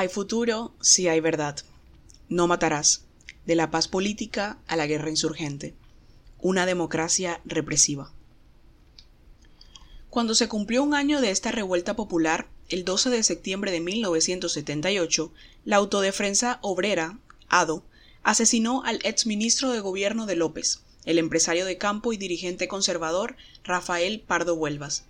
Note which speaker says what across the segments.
Speaker 1: Hay futuro si hay verdad. No matarás. De la paz política a la guerra insurgente. Una democracia represiva. Cuando se cumplió un año de esta revuelta popular, el 12 de septiembre de 1978, la Autodefensa Obrera, ADO, asesinó al exministro de Gobierno de López, el empresario de campo y dirigente conservador Rafael Pardo Huelvas.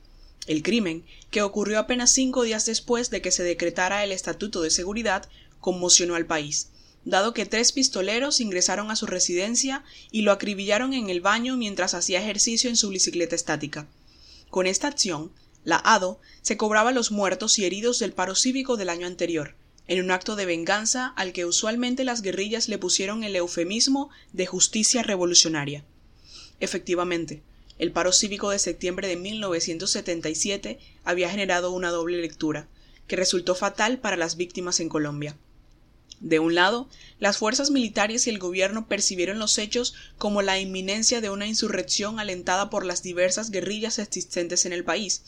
Speaker 1: El crimen, que ocurrió apenas cinco días después de que se decretara el Estatuto de Seguridad, conmocionó al país, dado que tres pistoleros ingresaron a su residencia y lo acribillaron en el baño mientras hacía ejercicio en su bicicleta estática. Con esta acción, la ADO se cobraba los muertos y heridos del paro cívico del año anterior, en un acto de venganza al que usualmente las guerrillas le pusieron el eufemismo de justicia revolucionaria. Efectivamente, el paro cívico de septiembre de 1977 había generado una doble lectura, que resultó fatal para las víctimas en Colombia. De un lado, las fuerzas militares y el gobierno percibieron los hechos como la inminencia de una insurrección alentada por las diversas guerrillas existentes en el país.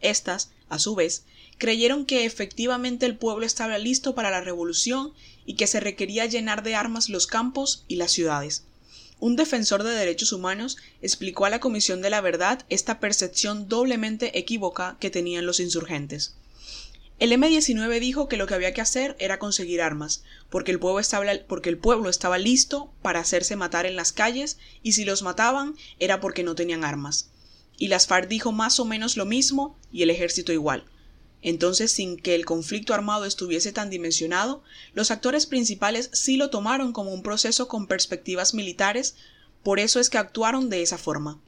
Speaker 1: Estas, a su vez, creyeron que efectivamente el pueblo estaba listo para la revolución y que se requería llenar de armas los campos y las ciudades. Un defensor de derechos humanos explicó a la Comisión de la Verdad esta percepción doblemente equívoca que tenían los insurgentes. El M-19 dijo que lo que había que hacer era conseguir armas, porque el, pueblo estaba, porque el pueblo estaba listo para hacerse matar en las calles y si los mataban era porque no tenían armas. Y las FARC dijo más o menos lo mismo y el ejército igual. Entonces, sin que el conflicto armado estuviese tan dimensionado, los actores principales sí lo tomaron como un proceso con perspectivas militares, por eso es que actuaron de esa forma.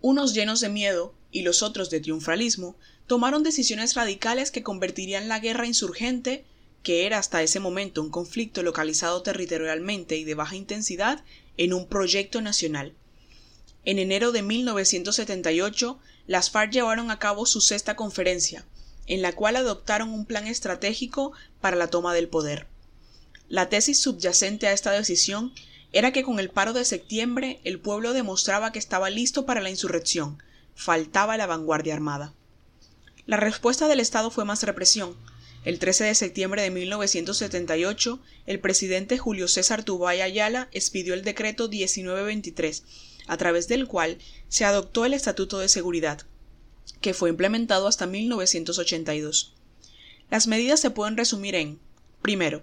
Speaker 1: Unos llenos de miedo y los otros de triunfalismo tomaron decisiones radicales que convertirían la guerra insurgente, que era hasta ese momento un conflicto localizado territorialmente y de baja intensidad, en un proyecto nacional. En enero de 1978, las FARC llevaron a cabo su sexta conferencia, en la cual adoptaron un plan estratégico para la toma del poder. La tesis subyacente a esta decisión era que con el paro de septiembre el pueblo demostraba que estaba listo para la insurrección, faltaba la vanguardia armada. La respuesta del Estado fue más represión. El 13 de septiembre de 1978, el presidente Julio César Tubay Ayala expidió el decreto 1923, a través del cual se adoptó el Estatuto de Seguridad, que fue implementado hasta 1982. Las medidas se pueden resumir en primero,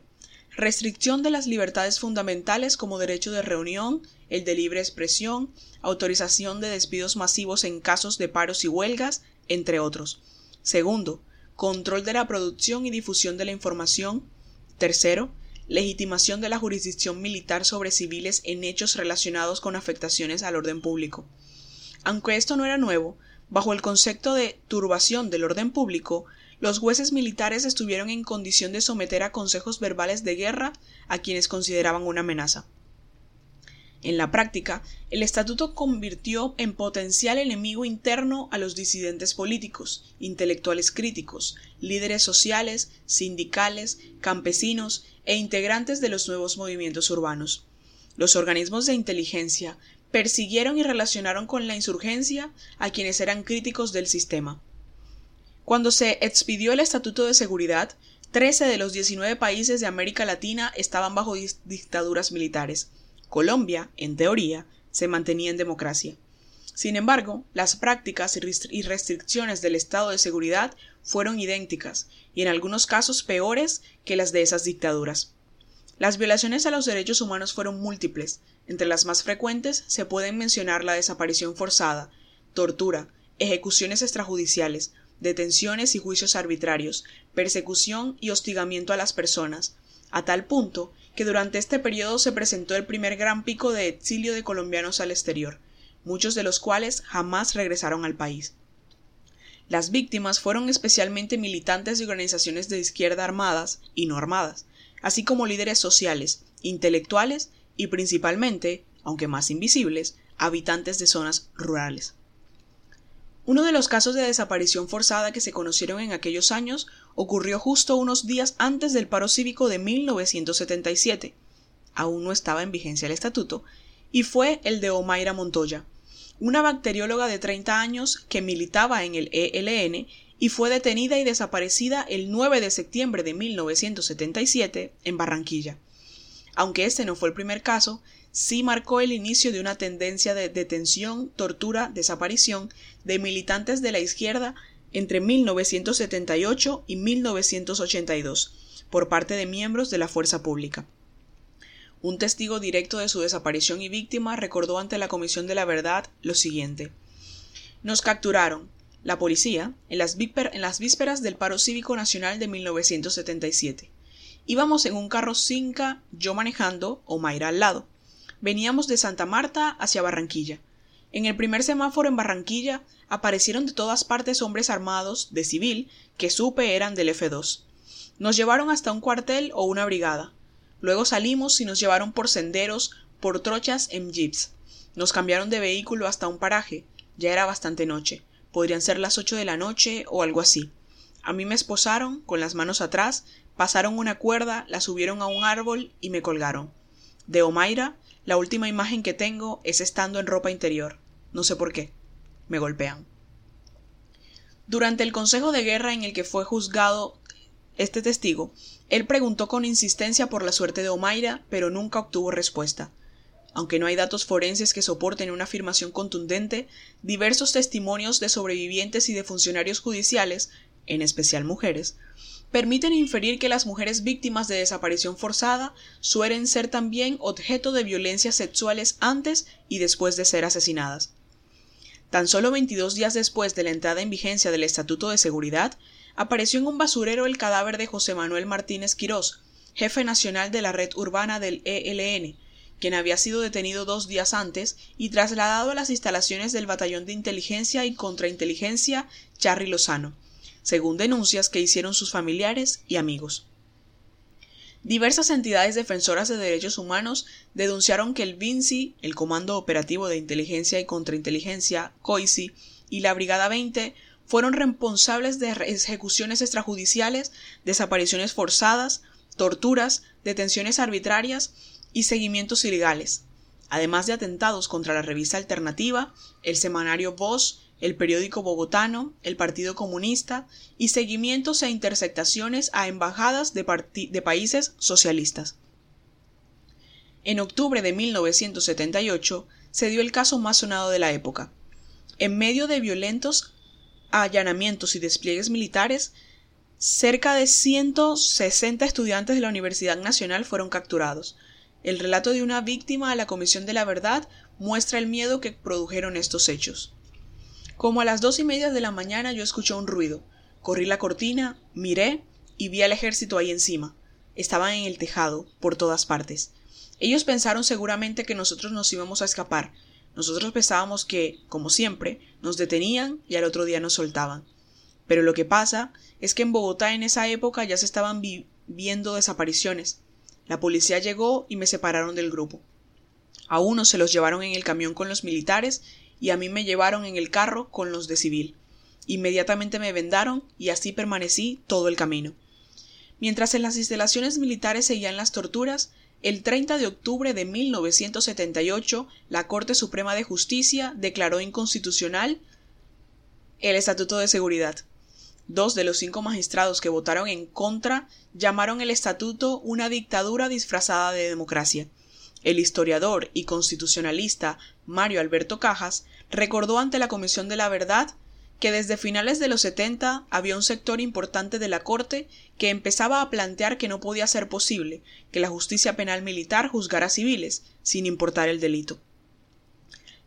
Speaker 1: restricción de las libertades fundamentales como derecho de reunión, el de libre expresión, autorización de despidos masivos en casos de paros y huelgas, entre otros. Segundo, control de la producción y difusión de la información. Tercero, legitimación de la jurisdicción militar sobre civiles en hechos relacionados con afectaciones al orden público. Aunque esto no era nuevo, bajo el concepto de turbación del orden público, los jueces militares estuvieron en condición de someter a consejos verbales de guerra a quienes consideraban una amenaza. En la práctica, el estatuto convirtió en potencial enemigo interno a los disidentes políticos, intelectuales críticos, líderes sociales, sindicales, campesinos e integrantes de los nuevos movimientos urbanos. Los organismos de inteligencia persiguieron y relacionaron con la insurgencia a quienes eran críticos del sistema. Cuando se expidió el Estatuto de Seguridad, trece de los diecinueve países de América Latina estaban bajo dictaduras militares. Colombia, en teoría, se mantenía en democracia. Sin embargo, las prácticas y restricciones del estado de seguridad fueron idénticas, y en algunos casos peores que las de esas dictaduras. Las violaciones a los derechos humanos fueron múltiples. Entre las más frecuentes se pueden mencionar la desaparición forzada, tortura, ejecuciones extrajudiciales, detenciones y juicios arbitrarios, persecución y hostigamiento a las personas, a tal punto que durante este periodo se presentó el primer gran pico de exilio de colombianos al exterior, muchos de los cuales jamás regresaron al país. Las víctimas fueron especialmente militantes de organizaciones de izquierda armadas y no armadas, así como líderes sociales, intelectuales y principalmente, aunque más invisibles, habitantes de zonas rurales. Uno de los casos de desaparición forzada que se conocieron en aquellos años ocurrió justo unos días antes del paro cívico de 1977. Aún no estaba en vigencia el estatuto, y fue el de Omaira Montoya, una bacterióloga de 30 años que militaba en el ELN y fue detenida y desaparecida el 9 de septiembre de 1977 en Barranquilla. Aunque este no fue el primer caso, sí marcó el inicio de una tendencia de detención, tortura, desaparición de militantes de la izquierda entre 1978 y 1982 por parte de miembros de la fuerza pública. Un testigo directo de su desaparición y víctima recordó ante la Comisión de la Verdad lo siguiente. Nos capturaron, la policía, en las, vísperas del paro cívico nacional de 1977. Íbamos en un carro Cinca, yo manejando, o Mayra al lado. Veníamos de Santa Marta hacia Barranquilla. En el primer semáforo en Barranquilla aparecieron de todas partes hombres armados, de civil, que supe eran del F2. Nos llevaron hasta un cuartel o una brigada. Luego salimos y nos llevaron por senderos, por trochas en jeeps. Nos cambiaron de vehículo hasta un paraje. Ya era bastante noche. Podrían ser las ocho de la noche o algo así. A mí me esposaron, con las manos atrás, pasaron una cuerda, la subieron a un árbol y me colgaron. De Omaira la última imagen que tengo es estando en ropa interior. No sé por qué. Me golpean. Durante el consejo de guerra en el que fue juzgado este testigo, él preguntó con insistencia por la suerte de Omaira, pero nunca obtuvo respuesta. Aunque no hay datos forenses que soporten una afirmación contundente, diversos testimonios de sobrevivientes y de funcionarios judiciales, en especial mujeres, permiten inferir que las mujeres víctimas de desaparición forzada suelen ser también objeto de violencias sexuales antes y después de ser asesinadas. Tan solo 22 días después de la entrada en vigencia del Estatuto de Seguridad, apareció en un basurero el cadáver de José Manuel Martínez Quirós, jefe nacional de la red urbana del ELN, quien había sido detenido dos días antes y trasladado a las instalaciones del Batallón de Inteligencia y Contrainteligencia Charry Lozano, según denuncias que hicieron sus familiares y amigos. Diversas entidades defensoras de derechos humanos denunciaron que el VINCI, el Comando Operativo de Inteligencia y Contrainteligencia, COICI, y la Brigada 20 fueron responsables de ejecuciones extrajudiciales, desapariciones forzadas, torturas, detenciones arbitrarias y seguimientos ilegales, además de atentados contra la revista Alternativa, el semanario Voz, el periódico bogotano, el Partido Comunista y seguimientos e interceptaciones a embajadas de, países socialistas. En octubre de 1978 se dio el caso más sonado de la época. En medio de violentos allanamientos y despliegues militares, cerca de 160 estudiantes de la Universidad Nacional fueron capturados. El relato de una víctima a la Comisión de la Verdad muestra el miedo que produjeron estos hechos. Como a las dos y media de la mañana yo escuché un ruido. Corrí la cortina, miré y vi al ejército ahí encima. Estaban en el tejado, por todas partes. Ellos pensaron seguramente que nosotros nos íbamos a escapar. Nosotros pensábamos que, como siempre, nos detenían y al otro día nos soltaban. Pero lo que pasa es que en Bogotá en esa época ya se estaban viendo desapariciones. La policía llegó y me separaron del grupo. A unos se los llevaron en el camión con los militares y a mí me llevaron en el carro con los de civil. Inmediatamente me vendaron y así permanecí todo el camino. Mientras en las instalaciones militares seguían las torturas, el 30 de octubre de 1978 la Corte Suprema de Justicia declaró inconstitucional el Estatuto de Seguridad. Dos de los cinco magistrados que votaron en contra llamaron el estatuto una dictadura disfrazada de democracia. El historiador y constitucionalista Mario Alberto Cajas recordó ante la Comisión de la Verdad que desde finales de los 70 había un sector importante de la Corte que empezaba a plantear que no podía ser posible que la justicia penal militar juzgara civiles, sin importar el delito.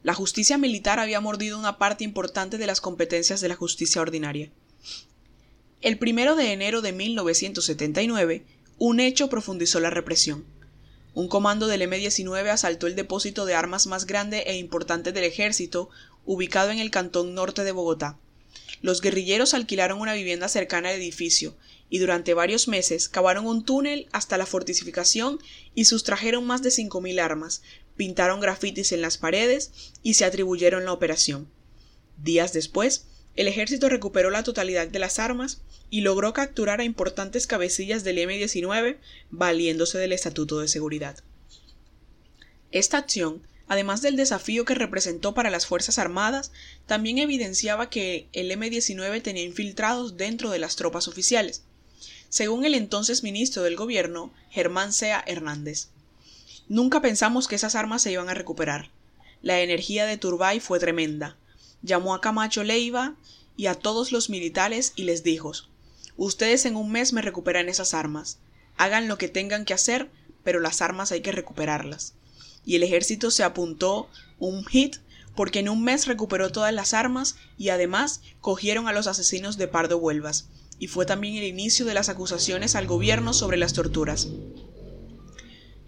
Speaker 1: La justicia militar había mordido una parte importante de las competencias de la justicia ordinaria. El primero de enero de 1979, un hecho profundizó la represión. Un comando del M-19 asaltó el depósito de armas más grande e importante del ejército, ubicado en el cantón norte de Bogotá. Los guerrilleros alquilaron una vivienda cercana al edificio y durante varios meses cavaron un túnel hasta la fortificación y sustrajeron más de cinco mil armas, pintaron grafitis en las paredes y se atribuyeron la operación. Días después, el ejército recuperó la totalidad de las armas y logró capturar a importantes cabecillas del M-19 valiéndose del Estatuto de Seguridad. Esta acción Además del desafío que representó para las Fuerzas Armadas, también evidenciaba que el M-19 tenía infiltrados dentro de las tropas oficiales, según el entonces ministro del Gobierno, Germán Sea Hernández. Nunca pensamos que esas armas se iban a recuperar. La energía de Turbay fue tremenda. Llamó a Camacho Leiva y a todos los militares y les dijo Ustedes en un mes me recuperan esas armas. Hagan lo que tengan que hacer, pero las armas hay que recuperarlas y el ejército se apuntó un hit porque en un mes recuperó todas las armas y además cogieron a los asesinos de Pardo Huelvas, y fue también el inicio de las acusaciones al gobierno sobre las torturas.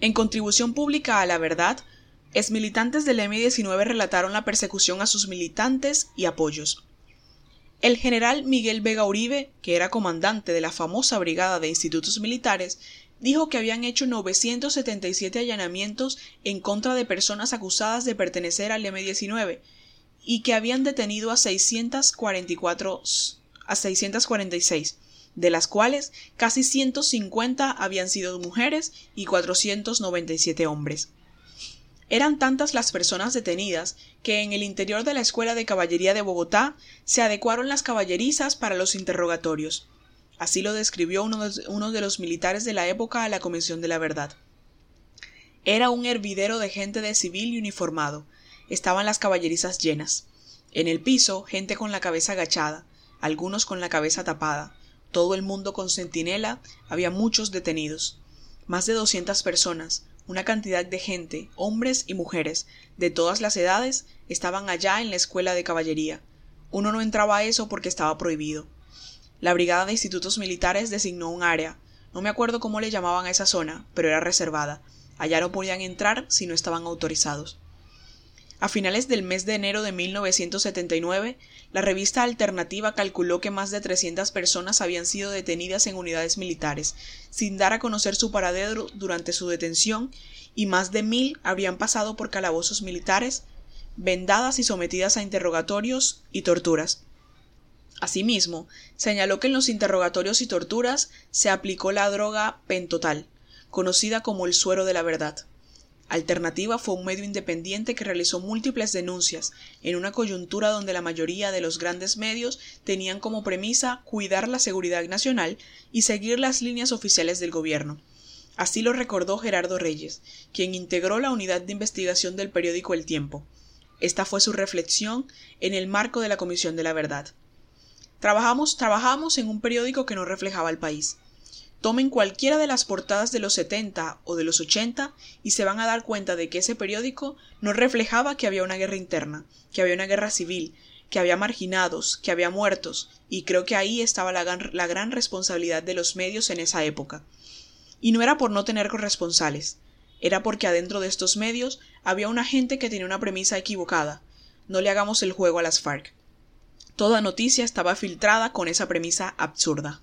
Speaker 1: En contribución pública a la verdad, exmilitantes del M-19 relataron la persecución a sus militantes y apoyos. El general Miguel Vega Uribe, que era comandante de la famosa Brigada de Institutos Militares, dijo que habían hecho 977 allanamientos en contra de personas acusadas de pertenecer al M-19 y que habían detenido a 644 a 646, de las cuales casi 150 habían sido mujeres y 497 hombres. Eran tantas las personas detenidas que en el interior de la Escuela de Caballería de Bogotá se adecuaron las caballerizas para los interrogatorios, Así lo describió uno de, los militares de la época a la Comisión de la Verdad. Era un hervidero de gente de civil y uniformado. Estaban las caballerizas llenas. En el piso, gente con la cabeza agachada, algunos con la cabeza tapada, todo el mundo con centinela, había muchos detenidos. Más de doscientas personas, una cantidad de gente, hombres y mujeres, de todas las edades, estaban allá en la escuela de caballería. Uno no entraba a eso porque estaba prohibido. La Brigada de Institutos Militares designó un área. No me acuerdo cómo le llamaban a esa zona, pero era reservada. Allá no podían entrar si no estaban autorizados. A finales del mes de enero de 1979, la revista Alternativa calculó que más de 300 personas habían sido detenidas en unidades militares, sin dar a conocer su paradero durante su detención, y más de mil habían pasado por calabozos militares, vendadas y sometidas a interrogatorios y torturas. Asimismo, señaló que en los interrogatorios y torturas se aplicó la droga pentotal, conocida como el suero de la verdad. Alternativa fue un medio independiente que realizó múltiples denuncias en una coyuntura donde la mayoría de los grandes medios tenían como premisa cuidar la seguridad nacional y seguir las líneas oficiales del gobierno. Así lo recordó Gerardo Reyes, quien integró la unidad de investigación del periódico El Tiempo. Esta fue su reflexión en el marco de la Comisión de la Verdad. Trabajamos, trabajamos en un periódico que no reflejaba el país. Tomen cualquiera de las portadas de los 70 o de los 80 y se van a dar cuenta de que ese periódico no reflejaba que había una guerra interna, que había una guerra civil, que había marginados, que había muertos, y creo que ahí estaba la gran, responsabilidad de los medios en esa época. Y no era por no tener corresponsales, era porque adentro de estos medios había una gente que tenía una premisa equivocada. No le hagamos el juego a las FARC. Toda noticia estaba filtrada con esa premisa absurda.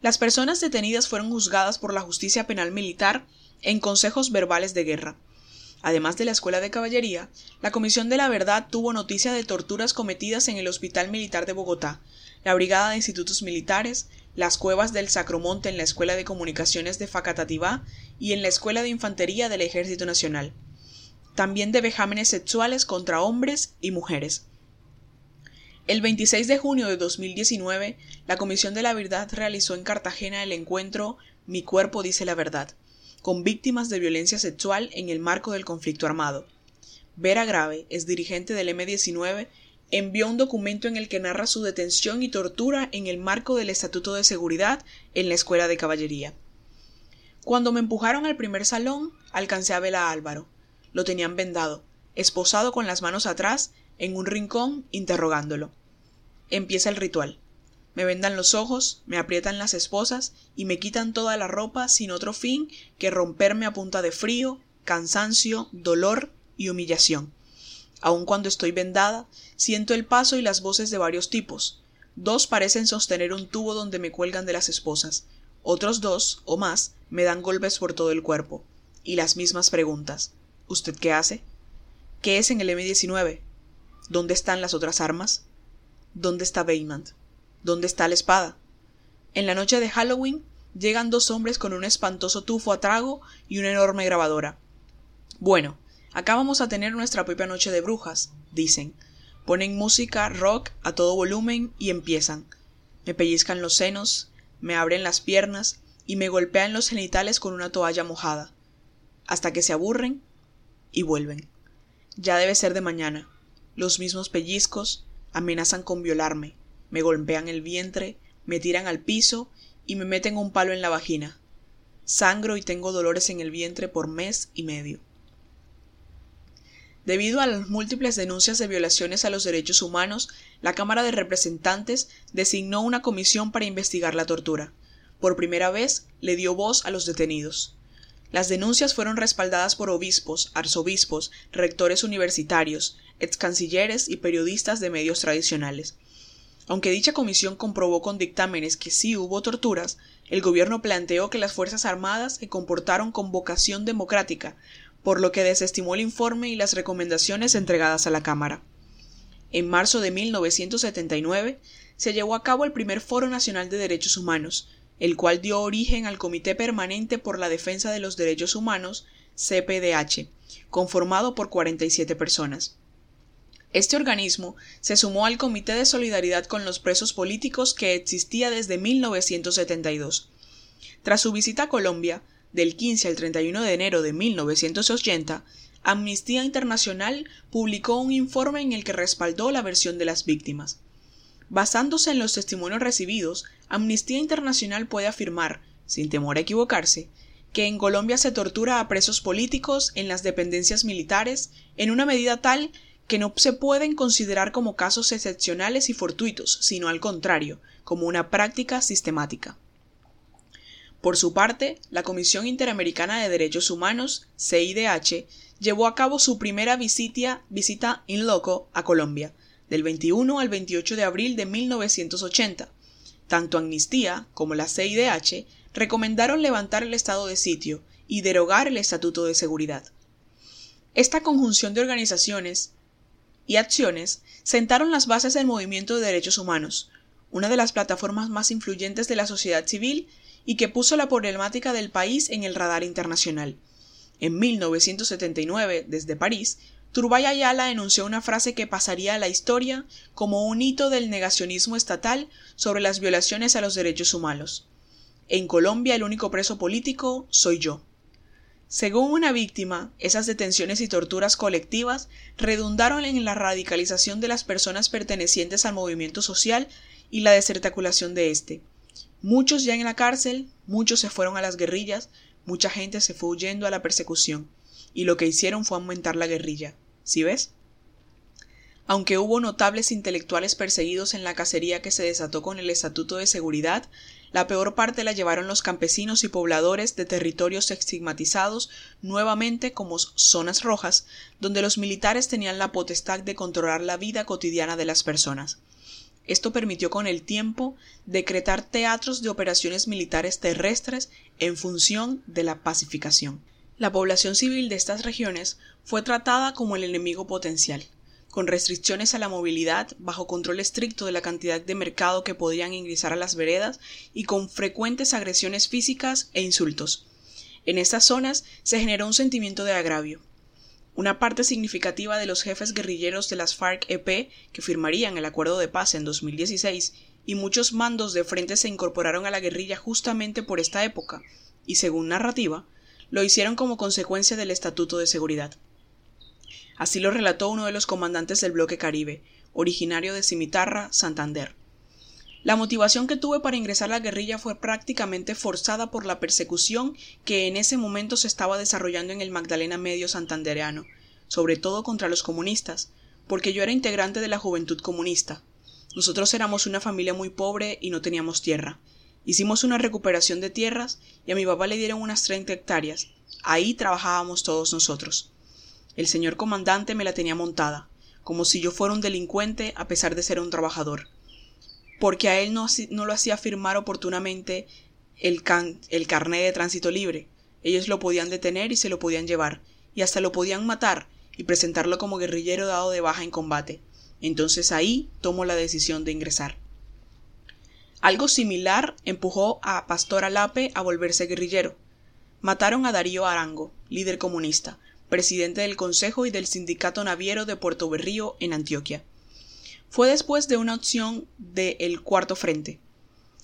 Speaker 1: Las personas detenidas fueron juzgadas por la justicia penal militar en consejos verbales de guerra. Además de la Escuela de Caballería, la Comisión de la Verdad tuvo noticia de torturas cometidas en el Hospital Militar de Bogotá, la Brigada de Institutos Militares, las cuevas del Sacromonte en la Escuela de Comunicaciones de Facatativá y en la Escuela de Infantería del Ejército Nacional. También de vejámenes sexuales contra hombres y mujeres. El 26 de junio de 2019, la Comisión de la Verdad realizó en Cartagena el encuentro Mi cuerpo dice la verdad, con víctimas de violencia sexual en el marco del conflicto armado. Vera Grave, es dirigente del M19, envió un documento en el que narra su detención y tortura en el marco del Estatuto de Seguridad en la Escuela de Caballería. Cuando me empujaron al primer salón, alcancé a ver a Álvaro. Lo tenían vendado, esposado con las manos atrás, en un rincón, interrogándolo. Empieza el ritual. Me vendan los ojos, me aprietan las esposas y me quitan toda la ropa sin otro fin que romperme a punta de frío, cansancio, dolor y humillación. Aun cuando estoy vendada, siento el paso y las voces de varios tipos. Dos parecen sostener un tubo donde me cuelgan de las esposas. Otros dos, o más, me dan golpes por todo el cuerpo. Y las mismas preguntas. ¿Usted qué hace? ¿Qué es en el M19? ¿Dónde están las otras armas? ¿Dónde está Baymont? ¿Dónde está la espada? En la noche de Halloween llegan dos hombres con un espantoso tufo a trago y una enorme grabadora. Bueno, Acá vamos a tener nuestra propia noche de brujas, dicen. Ponen música rock a todo volumen y empiezan. Me pellizcan los senos, me abren las piernas y me golpean los genitales con una toalla mojada, hasta que se aburren y vuelven. Ya debe ser de mañana. Los mismos pellizcos amenazan con violarme, me golpean el vientre, me tiran al piso y me meten un palo en la vagina. Sangro y tengo dolores en el vientre por mes y medio. Debido a las múltiples denuncias de violaciones a los derechos humanos, la Cámara de Representantes designó una comisión para investigar la tortura. Por primera vez le dio voz a los detenidos. Las denuncias fueron respaldadas por obispos, arzobispos, rectores universitarios, ex cancilleres y periodistas de medios tradicionales. Aunque dicha comisión comprobó con dictámenes que sí hubo torturas, el gobierno planteó que las Fuerzas Armadas se comportaron con vocación democrática, por lo que desestimó el informe y las recomendaciones entregadas a la Cámara. En marzo de 1979 se llevó a cabo el primer Foro Nacional de Derechos Humanos, el cual dio origen al Comité Permanente por la Defensa de los Derechos Humanos, CPDH, conformado por 47 personas. Este organismo se sumó al Comité de Solidaridad con los Presos Políticos que existía desde 1972. Tras su visita a Colombia, del 15 al 31 de enero de 1980, Amnistía Internacional publicó un informe en el que respaldó la versión de las víctimas. Basándose en los testimonios recibidos, Amnistía Internacional puede afirmar, sin temor a equivocarse, que en Colombia se tortura a presos políticos en las dependencias militares en una medida tal que no se pueden considerar como casos excepcionales y fortuitos, sino al contrario, como una práctica sistemática. Por su parte, la Comisión Interamericana de Derechos Humanos, CIDH, llevó a cabo su primera visita, in loco a Colombia, del 21 al 28 de abril de 1980. Tanto Amnistía como la CIDH recomendaron levantar el estado de sitio y derogar el Estatuto de Seguridad. Esta conjunción de organizaciones y acciones sentaron las bases del movimiento de derechos humanos, una de las plataformas más influyentes de la sociedad civil y que puso la problemática del país en el radar internacional. En 1979, desde París, Turbay Ayala enunció una frase que pasaría a la historia como un hito del negacionismo estatal sobre las violaciones a los derechos humanos. En Colombia el único preso político soy yo. Según una víctima, esas detenciones y torturas colectivas redundaron en la radicalización de las personas pertenecientes al movimiento social y la desarticulación de éste. Muchos ya en la cárcel, muchos se fueron a las guerrillas, mucha gente se fue huyendo a la persecución y lo que hicieron fue aumentar la guerrilla. ¿Sí ves? Aunque hubo notables intelectuales perseguidos en la cacería que se desató con el Estatuto de Seguridad, la peor parte la llevaron los campesinos y pobladores de territorios estigmatizados nuevamente como zonas rojas, donde los militares tenían la potestad de controlar la vida cotidiana de las personas. Esto permitió con el tiempo decretar teatros de operaciones militares terrestres en función de la pacificación. La población civil de estas regiones fue tratada como el enemigo potencial, con restricciones a la movilidad, bajo control estricto de la cantidad de mercado que podían ingresar a las veredas y con frecuentes agresiones físicas e insultos. En estas zonas se generó un sentimiento de agravio. Una parte significativa de los jefes guerrilleros de las FARC-EP que firmarían el acuerdo de paz en 2016 y muchos mandos de frente se incorporaron a la guerrilla justamente por esta época, y según narrativa, lo hicieron como consecuencia del Estatuto de Seguridad. Así lo relató uno de los comandantes del bloque Caribe, originario de Cimitarra, Santander. La motivación que tuve para ingresar a la guerrilla fue prácticamente forzada por la persecución que en ese momento se estaba desarrollando en el Magdalena Medio santandereano, sobre todo contra los comunistas, porque yo era integrante de la Juventud Comunista. Nosotros éramos una familia muy pobre y no teníamos tierra, Hicimos una recuperación de tierras y a mi papá le dieron unas 30 hectáreas. Ahí trabajábamos todos nosotros. El señor comandante me la tenía montada, como si yo fuera un delincuente a pesar de ser un trabajador. Porque a él no, lo hacía firmar oportunamente el carné de tránsito libre. Ellos lo podían detener y se lo podían llevar, y hasta lo podían matar y presentarlo como guerrillero dado de baja en combate. Entonces ahí tomo la decisión de ingresar. Algo similar empujó a Pastor Alape a volverse guerrillero. Mataron a Darío Arango, líder comunista, presidente del Consejo y del Sindicato Naviero de Puerto Berrío en Antioquia. Fue después de una opción del el Cuarto Frente.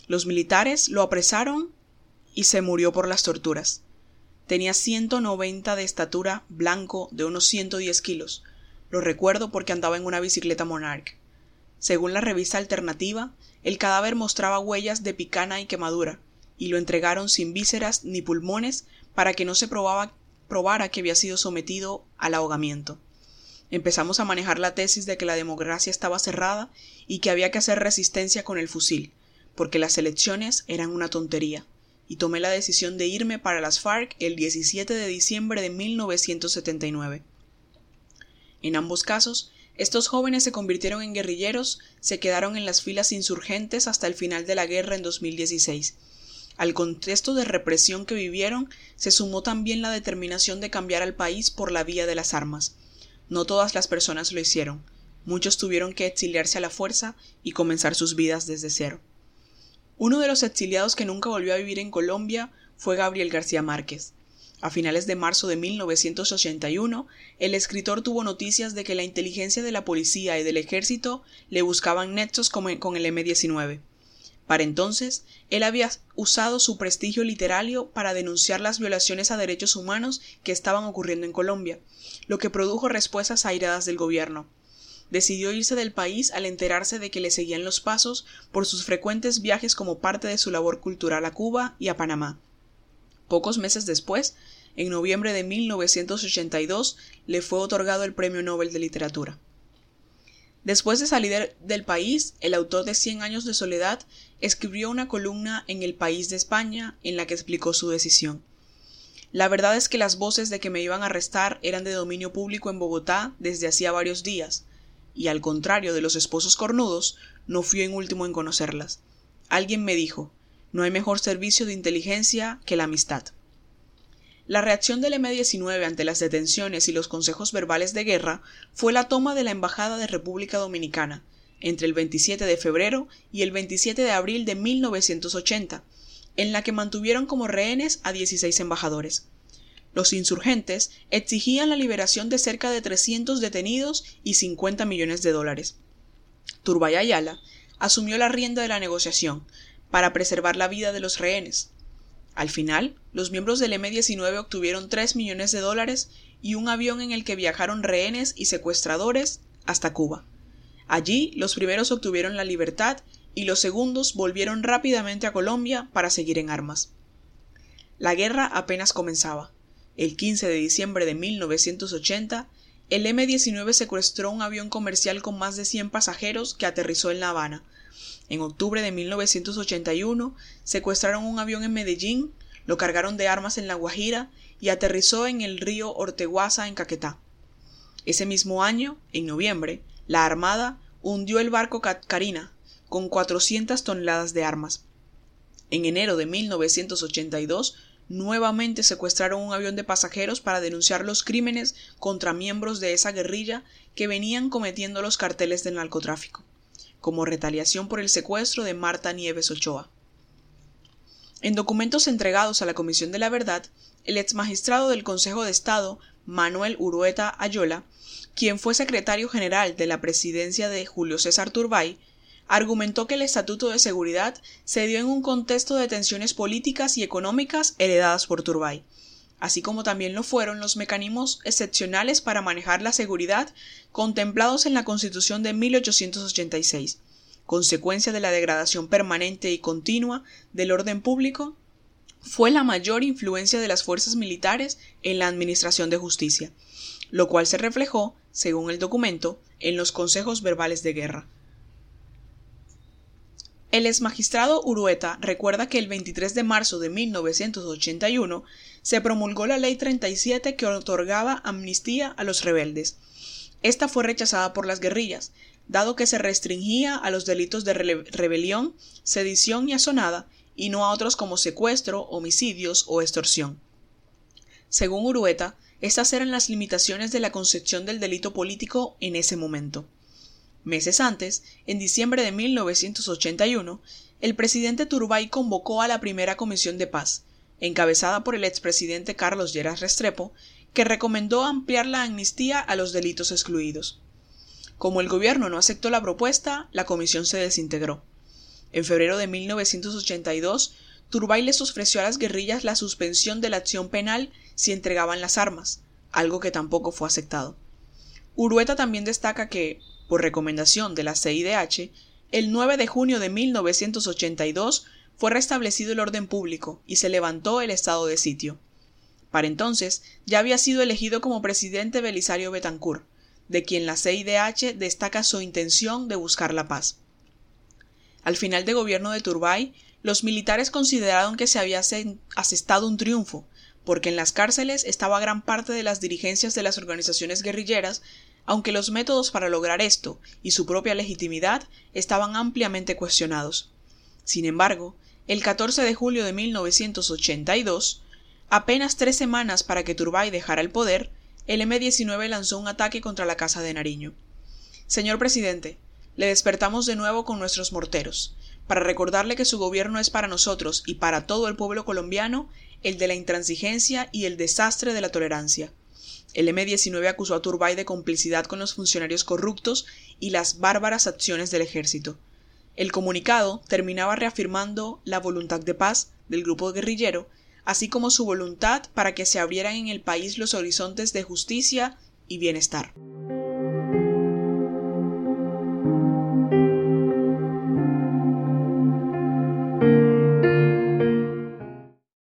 Speaker 1: Los militares lo apresaron y se murió por las torturas. Tenía 190 de estatura, blanco, de unos 110 kilos. Lo recuerdo porque andaba en una bicicleta Monarch. Según la revista Alternativa, el cadáver mostraba huellas de picana y quemadura, y lo entregaron sin vísceras ni pulmones para que no se probaba, probara que había sido sometido al ahogamiento. Empezamos a manejar la tesis de que la democracia estaba cerrada y que había que hacer resistencia con el fusil, porque las elecciones eran una tontería y tomé la decisión de irme para las FARC el 17 de diciembre de 1979. En ambos casos, estos jóvenes se convirtieron en guerrilleros, se quedaron en las filas insurgentes hasta el final de la guerra en 2016. Al contexto de represión que vivieron se sumó también la determinación de cambiar al país por la vía de las armas. No todas las personas lo hicieron. Muchos tuvieron que exiliarse a la fuerza y comenzar sus vidas desde cero. Uno de los exiliados que nunca volvió a vivir en Colombia fue Gabriel García Márquez. A finales de marzo de 1981, el escritor tuvo noticias de que la inteligencia de la policía y del ejército le buscaban nexos con el M-19. Para entonces, él había usado su prestigio literario para denunciar las violaciones a derechos humanos que estaban ocurriendo en Colombia, lo que produjo respuestas airadas del gobierno decidió irse del país al enterarse de que le seguían los pasos por sus frecuentes viajes como parte de su labor cultural a Cuba y a Panamá. Pocos meses después, en noviembre de 1982, le fue otorgado el Premio Nobel de Literatura. Después de salir del país, el autor de Cien años de soledad escribió una columna en El País de España en la que explicó su decisión. La verdad es que las voces de que me iban a arrestar eran de dominio público en Bogotá desde hacía varios días, y al contrario de los esposos cornudos, no fui en último en conocerlas. Alguien me dijo, no hay mejor servicio de inteligencia que la amistad. La reacción del M-19 ante las detenciones y los consejos verbales de guerra fue la toma de la Embajada de República Dominicana, entre el 27 de febrero y el 27 de abril de 1980, en la que mantuvieron como rehenes a 16 embajadores. Los insurgentes exigían la liberación de cerca de 300 detenidos y 50 millones de dólares. Turbay Ayala asumió la rienda de la negociación para preservar la vida de los rehenes. Al final, los miembros del M-19 obtuvieron 3 millones de dólares y un avión en el que viajaron rehenes y secuestradores hasta Cuba. Allí los primeros obtuvieron la libertad y los segundos volvieron rápidamente a Colombia para seguir en armas. La guerra apenas comenzaba. El 15 de diciembre de 1980, el M-19 secuestró un avión comercial con más de 100 pasajeros que aterrizó en La Habana. En octubre de 1981, secuestraron un avión en Medellín, lo cargaron de armas en La Guajira y aterrizó en el río Orteguaza en Caquetá. Ese mismo año, en noviembre, la Armada hundió el barco Carina con 400 toneladas de armas. En enero de 1982 nuevamente secuestraron un avión de pasajeros para denunciar los crímenes contra miembros de esa guerrilla que venían cometiendo los carteles del narcotráfico, como retaliación por el secuestro de Marta Nieves Ochoa. En documentos entregados a la Comisión de la Verdad, el ex magistrado del Consejo de Estado, Manuel Urueta Ayola, quien fue secretario general de la presidencia de Julio César Turbay, argumentó que el Estatuto de Seguridad se dio en un contexto de tensiones políticas y económicas heredadas por Turbay, así como también lo fueron los mecanismos excepcionales para manejar la seguridad contemplados en la Constitución de 1886, consecuencia de la degradación permanente y continua del orden público, fue la mayor influencia de las fuerzas militares en la administración de justicia, lo cual se reflejó, según el documento, en los consejos verbales de guerra, el exmagistrado Urueta recuerda que el 23 de marzo de 1981 se promulgó la Ley 37 que otorgaba amnistía a los rebeldes. Esta fue rechazada por las guerrillas, dado que se restringía a los delitos de rebelión, sedición y asonada, y no a otros como secuestro, homicidios o extorsión. Según Urueta, estas eran las limitaciones de la concepción del delito político en ese momento. Meses antes, en diciembre de 1981, el presidente Turbay convocó a la primera comisión de paz, encabezada por el expresidente Carlos Lleras Restrepo, que recomendó ampliar la amnistía a los delitos excluidos. Como el gobierno no aceptó la propuesta, la comisión se desintegró. En febrero de 1982, Turbay les ofreció a las guerrillas la suspensión de la acción penal si entregaban las armas, algo que tampoco fue aceptado. Urueta también destaca que, por recomendación de la CIDH, el 9 de junio de 1982 fue restablecido el orden público y se levantó el estado de sitio. Para entonces ya había sido elegido como presidente Belisario Betancourt, de quien la CIDH destaca su intención de buscar la paz. Al final de gobierno de Turbay, los militares consideraron que se había asestado un triunfo, porque en las cárceles estaba gran parte de las dirigencias de las organizaciones guerrilleras, aunque los métodos para lograr esto y su propia legitimidad estaban ampliamente cuestionados. Sin embargo, el 14 de julio de 1982, apenas tres semanas para que Turbay dejara el poder, el M-19 lanzó un ataque contra la Casa de Nariño. Señor presidente, le despertamos de nuevo con nuestros morteros, para recordarle que su gobierno es para nosotros y para todo el pueblo colombiano el de la intransigencia y el desastre de la tolerancia. El M-19 acusó a Turbay de complicidad con los funcionarios corruptos y las bárbaras acciones del ejército. El comunicado terminaba reafirmando la voluntad de paz del grupo guerrillero, así como su voluntad para que se abrieran en el país los horizontes de justicia y bienestar.